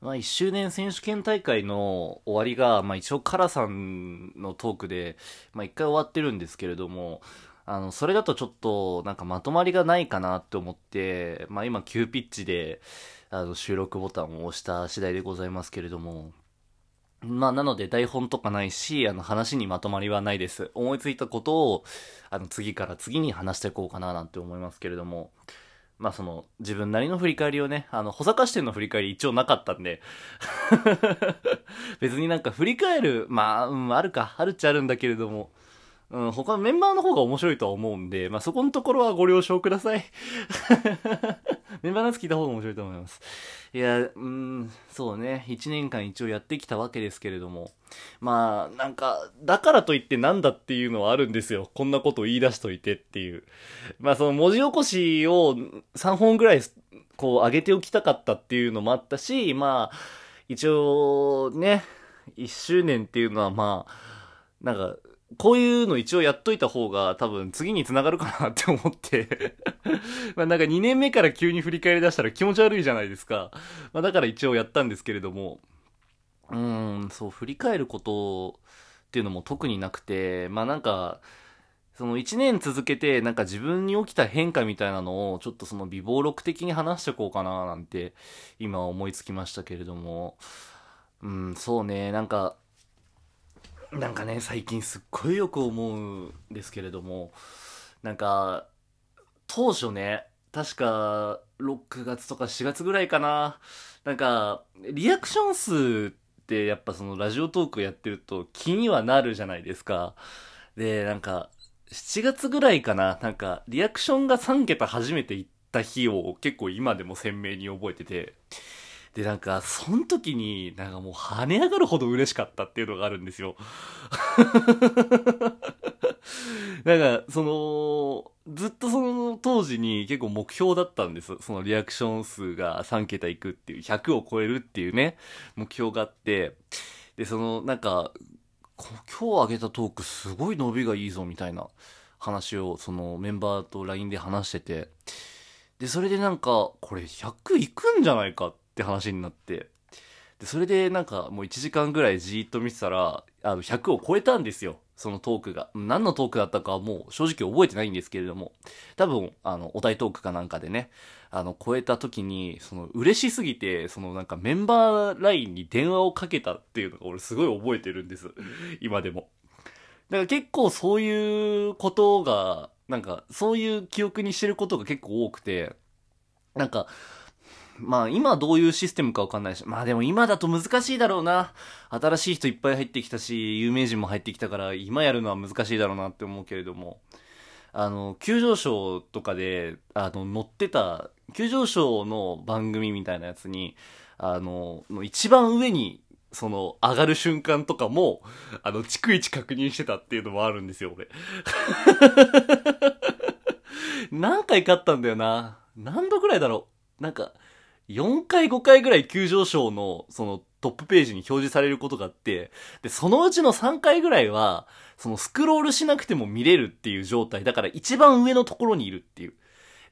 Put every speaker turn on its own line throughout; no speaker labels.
まあ、1周年選手権大会の終わりが、まあ、一応カラさんのトークで、まあ、一回終わってるんですけれども、あの、それだとちょっと、なんかまとまりがないかなって思って、まあ、今、急ピッチで、あの、収録ボタンを押した次第でございますけれども、まあ、なので台本とかないし、あの、話にまとまりはないです。思いついたことを、あの、次から次に話していこうかななんて思いますけれども、まあその、自分なりの振り返りをね、あの、保坂支店の振り返り一応なかったんで。別になんか振り返る、まあ、うん、あるか、あるっちゃあるんだけれども、うん、他のメンバーの方が面白いとは思うんで、まあそこのところはご了承ください メンバーのやつ聞いた方が面白いと思います。いや、うん、そうね、1年間一応やってきたわけですけれども、まあ、なんか、だからといってなんだっていうのはあるんですよ。こんなことを言い出しといてっていう。まあその文字起こしを3本ぐらい、こう上げておきたかったっていうのもあったし、まあ、一応ね、1周年っていうのはまあ、なんか、こういうの一応やっといた方が多分次に繋がるかなって思って。まあなんか2年目から急に振り返り出したら気持ち悪いじゃないですか。まあだから一応やったんですけれども、うーん、そう、振り返ることっていうのも特になくて、まあなんか、その1年続けてなんか自分に起きた変化みたいなのをちょっとその微暴録的に話しておこうかななんて今思いつきましたけれども、うん、そうね、なんかなんかね、最近すっごいよく思うんですけれども、なんか、当初ね、確か6月とか4月ぐらいかな。なんか、リアクション数ってやっぱそのラジオトークやってると気にはなるじゃないですか。で、なんか、7月ぐらいかな。なんか、リアクションが3桁初めて行った日を結構今でも鮮明に覚えてて、で、なんか、その時に、なんかもう跳ね上がるほど嬉しかったっていうのがあるんですよ。なんか、その、ずっとその当時に結構目標だったんです。そのリアクション数が3桁いくっていう、100を超えるっていうね、目標があって、で、その、なんか、今日あげたトークすごい伸びがいいぞみたいな話をそのメンバーと LINE で話してて、で、それでなんか、これ100いくんじゃないかっって話になって、で、それでなんかもう1時間ぐらいじーっと見てたら、あの、100を超えたんですよ。そのトークが。何のトークだったかはもう正直覚えてないんですけれども、多分、あの、お題トークかなんかでね、あの、超えた時に、その、嬉しすぎて、そのなんかメンバーラインに電話をかけたっていうのが俺すごい覚えてるんです。今でも。だから結構そういうことが、なんか、そういう記憶にしてることが結構多くて、なんか、まあ今どういうシステムかわかんないし、まあでも今だと難しいだろうな。新しい人いっぱい入ってきたし、有名人も入ってきたから今やるのは難しいだろうなって思うけれども、あの、急上昇とかで、あの、乗ってた、急上昇の番組みたいなやつに、あの、一番上に、その、上がる瞬間とかも、あの、逐一確認してたっていうのもあるんですよ、俺。何回勝ったんだよな。何度くらいだろう。なんか、4回5回ぐらい急上昇の、そのトップページに表示されることがあって、で、そのうちの3回ぐらいは、そのスクロールしなくても見れるっていう状態。だから一番上のところにいるっていう。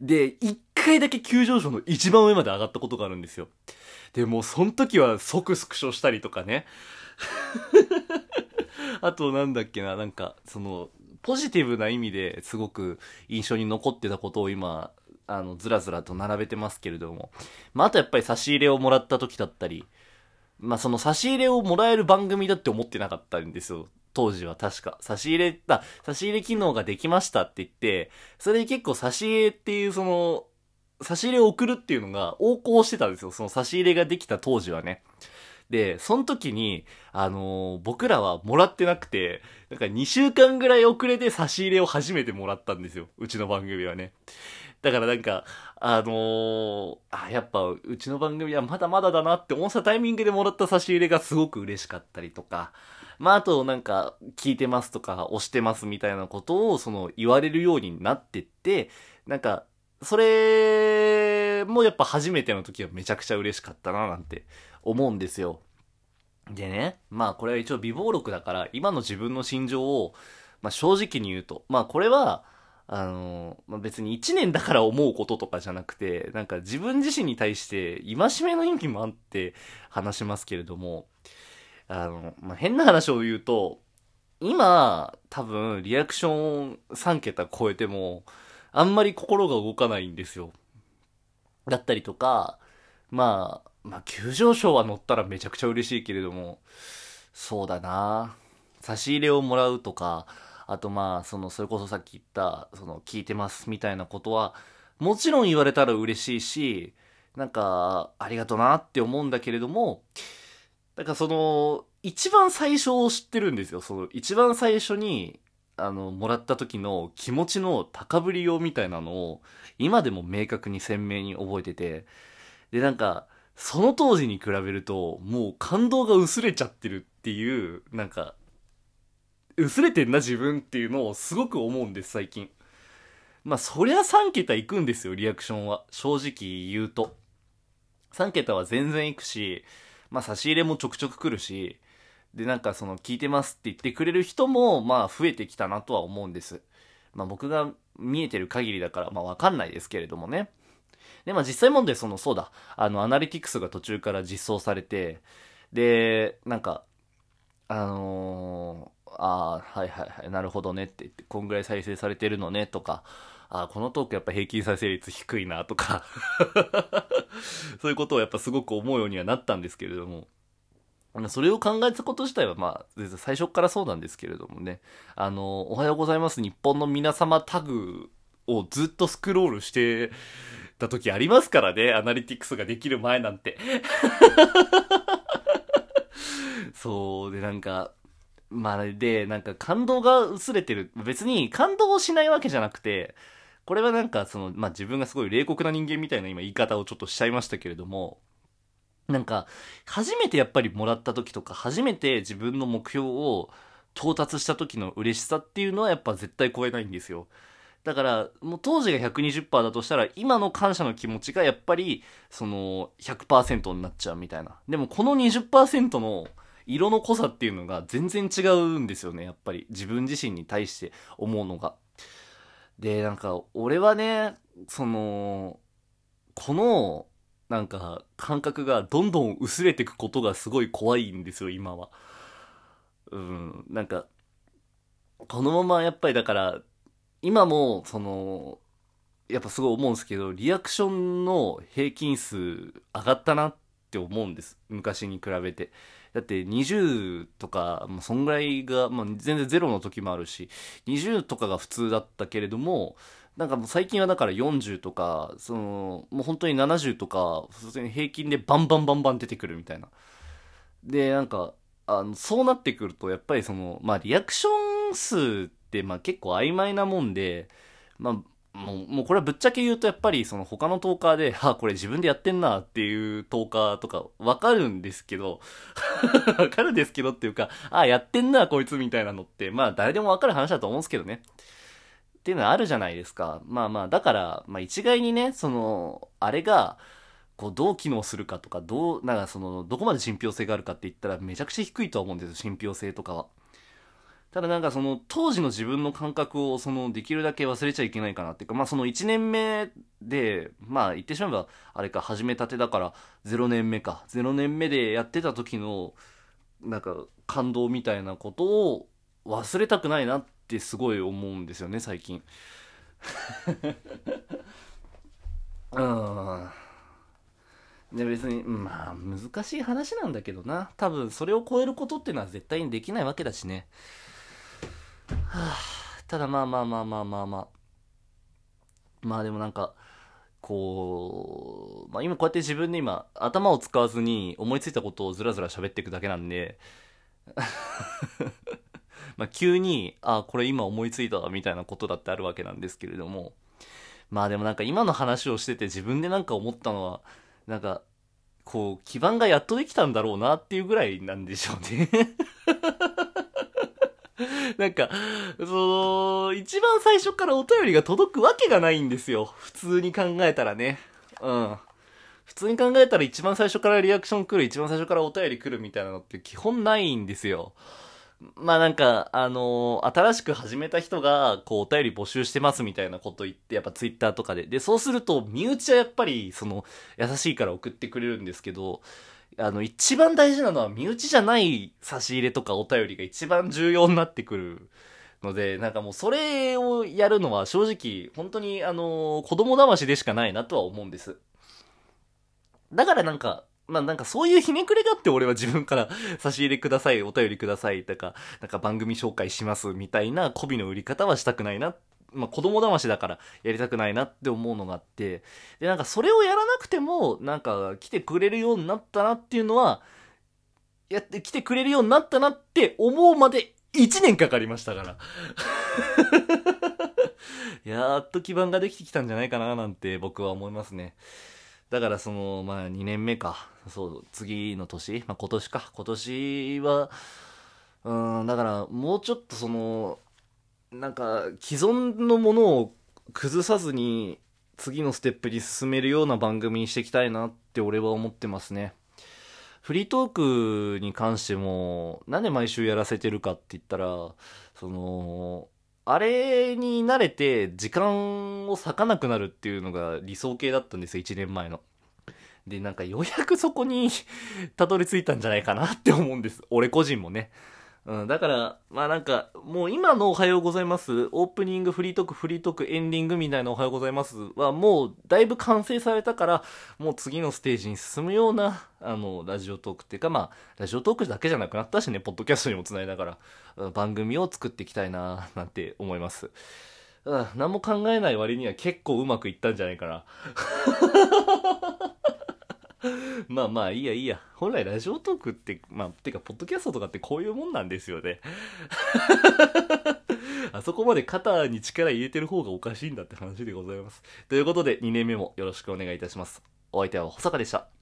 で、1回だけ急上昇の一番上まで上がったことがあるんですよ。で、もうその時は即スクショしたりとかね。あとなんだっけな、なんか、その、ポジティブな意味ですごく印象に残ってたことを今あの、ずらずらと並べてますけれども。まあ、あとやっぱり差し入れをもらった時だったり、まあ、その差し入れをもらえる番組だって思ってなかったんですよ。当時は確か。差し入れ、あ、差し入れ機能ができましたって言って、それで結構差し入れっていうその、差し入れを送るっていうのが横行してたんですよ。その差し入れができた当時はね。で、その時に、あのー、僕らはもらってなくて、なんか2週間ぐらい遅れて差し入れを初めてもらったんですよ。うちの番組はね。だからなんか、あのー、あ、やっぱうちの番組はまだまだだなって思ったタイミングでもらった差し入れがすごく嬉しかったりとか、まああとなんか聞いてますとか押してますみたいなことをその言われるようになってって、なんか、それもやっぱ初めての時はめちゃくちゃ嬉しかったななんて思うんですよ。でね、まあこれは一応微暴録だから今の自分の心情を、まあ正直に言うと、まあこれは、あの、まあ、別に1年だから思うこととかじゃなくて、なんか自分自身に対して戒めの意味もあって話しますけれども、あの、まあ、変な話を言うと、今、多分、リアクション3桁超えても、あんまり心が動かないんですよ。だったりとか、まあ、まあ、急上昇は乗ったらめちゃくちゃ嬉しいけれども、そうだな差し入れをもらうとか、あとまあ、その、それこそさっき言った、その、聞いてますみたいなことは、もちろん言われたら嬉しいし、なんか、ありがとなって思うんだけれども、だからその、一番最初を知ってるんですよ。その、一番最初に、あの、もらった時の気持ちの高ぶりようみたいなのを、今でも明確に鮮明に覚えてて、で、なんか、その当時に比べると、もう感動が薄れちゃってるっていう、なんか、薄れてんな自分っていうのをすごく思うんです、最近。まあ、そりゃ3桁いくんですよ、リアクションは。正直言うと。3桁は全然いくし、まあ、差し入れもちょくちょく来るし、で、なんかその、聞いてますって言ってくれる人も、まあ、増えてきたなとは思うんです。まあ、僕が見えてる限りだから、まあ、わかんないですけれどもね。で、まあ、実際問題、その、そうだ、あの、アナリティクスが途中から実装されて、で、なんか、あの、ああ、はいはいはい、なるほどねって言って、こんぐらい再生されてるのねとか、ああ、このトークやっぱ平均再生率低いなとか そういうことをやっぱすごく思うようにはなったんですけれども、それを考えたこと自体はまあ、最初からそうなんですけれどもね、あの、おはようございます日本の皆様タグをずっとスクロールしてた時ありますからね、アナリティクスができる前なんて。そうでなんかまあでなんか感動が薄れてる別に感動しないわけじゃなくてこれはなんかそのまあ自分がすごい冷酷な人間みたいな今言い方をちょっとしちゃいましたけれどもなんか初めてやっぱりもらった時とか初めて自分の目標を到達した時の嬉しさっていうのはやっぱ絶対超えないんですよ。だから、もう当時が120%だとしたら、今の感謝の気持ちがやっぱり、その、100%になっちゃうみたいな。でもこの20%の色の濃さっていうのが全然違うんですよね、やっぱり。自分自身に対して思うのが。で、なんか、俺はね、その、この、なんか、感覚がどんどん薄れてくことがすごい怖いんですよ、今は。うん、なんか、このままやっぱりだから、今も、その、やっぱすごい思うんですけど、リアクションの平均数上がったなって思うんです。昔に比べて。だって20とか、まあ、そんぐらいが、まあ、全然ゼロの時もあるし、20とかが普通だったけれども、なんかもう最近はだから40とか、その、もう本当に70とか、普通に平均でバンバンバンバン出てくるみたいな。で、なんか、あの、そうなってくると、やっぱりその、まあ、リアクション数って、まあ結構曖昧なもんで、まあ、もう、もうこれはぶっちゃけ言うとやっぱりその他のトーカーで、あ、これ自分でやってんなっていうトーカーとかわかるんですけど、わかるんですけどっていうか、ああ、やってんなこいつみたいなのって、まあ誰でもわかる話だと思うんですけどね。っていうのはあるじゃないですか。まあまあ、だから、まあ一概にね、その、あれが、こうどう機能するかとか、どう、なんかその、どこまで信憑性があるかって言ったらめちゃくちゃ低いとは思うんですよ、信憑性とかは。ただなんかその当時の自分の感覚をそのできるだけ忘れちゃいけないかなっていうか、まあその1年目で、まあ言ってしまえばあれか始めたてだから0年目か。0年目でやってた時のなんか感動みたいなことを忘れたくないなってすごい思うんですよね、最近。うん。で別に、まあ難しい話なんだけどな。多分それを超えることっていうのは絶対にできないわけだしね。はあ、ただまあまあまあまあまあまあ。まあでもなんか、こう、まあ今こうやって自分で今頭を使わずに思いついたことをずらずら喋っていくだけなんで、まあ急に、あ、これ今思いついたみたいなことだってあるわけなんですけれども、まあでもなんか今の話をしてて自分でなんか思ったのは、なんか、こう、基盤がやっとできたんだろうなっていうぐらいなんでしょうね。なんか、その、一番最初からお便りが届くわけがないんですよ。普通に考えたらね。うん。普通に考えたら一番最初からリアクション来る、一番最初からお便り来るみたいなのって基本ないんですよ。まあなんか、あのー新しく始めた人が、こう、お便り募集してますみたいなこと言って、やっぱツイッターとかで。で、そうすると、身内はやっぱり、その、優しいから送ってくれるんですけど、あの、一番大事なのは、身内じゃない差し入れとかお便りが一番重要になってくるので、なんかもうそれをやるのは正直、本当にあの、子供騙しでしかないなとは思うんです。だからなんか、まあなんかそういうひねくれがあって俺は自分から差し入れください、お便りくださいとか、なんか番組紹介しますみたいな媚びの売り方はしたくないな。まあ子供騙しだからやりたくないなって思うのがあって、でなんかそれをやらなくても、なんか来てくれるようになったなっていうのは、やって来てくれるようになったなって思うまで1年かかりましたから。やっと基盤ができてきたんじゃないかななんて僕は思いますね。だからその、まあ2年目か。そう、次の年、まあ今年か。今年は、うん、だからもうちょっとその、なんか既存のものを崩さずに次のステップに進めるような番組にしていきたいなって俺は思ってますね。フリートークに関しても、なんで毎週やらせてるかって言ったら、その、あれに慣れて時間を割かなくなるっていうのが理想形だったんですよ、1年前の。で、なんかようやくそこにたどり着いたんじゃないかなって思うんです。俺個人もね。うん、だから、まあなんか、もう今のおはようございます、オープニング、フリートーク、フリートーク、エンディングみたいなおはようございますはもうだいぶ完成されたから、もう次のステージに進むような、あの、ラジオトークっていうか、まあ、ラジオトークだけじゃなくなったしね、ポッドキャストにもつないだから、番組を作っていきたいな、なんて思います。うん、何も考えない割には結構うまくいったんじゃないかな。まあまあいいやいいや。本来ラジオトークって、まあ、てか、ポッドキャストとかってこういうもんなんですよね。あそこまで肩に力入れてる方がおかしいんだって話でございます。ということで、2年目もよろしくお願いいたします。お相手は保坂でした。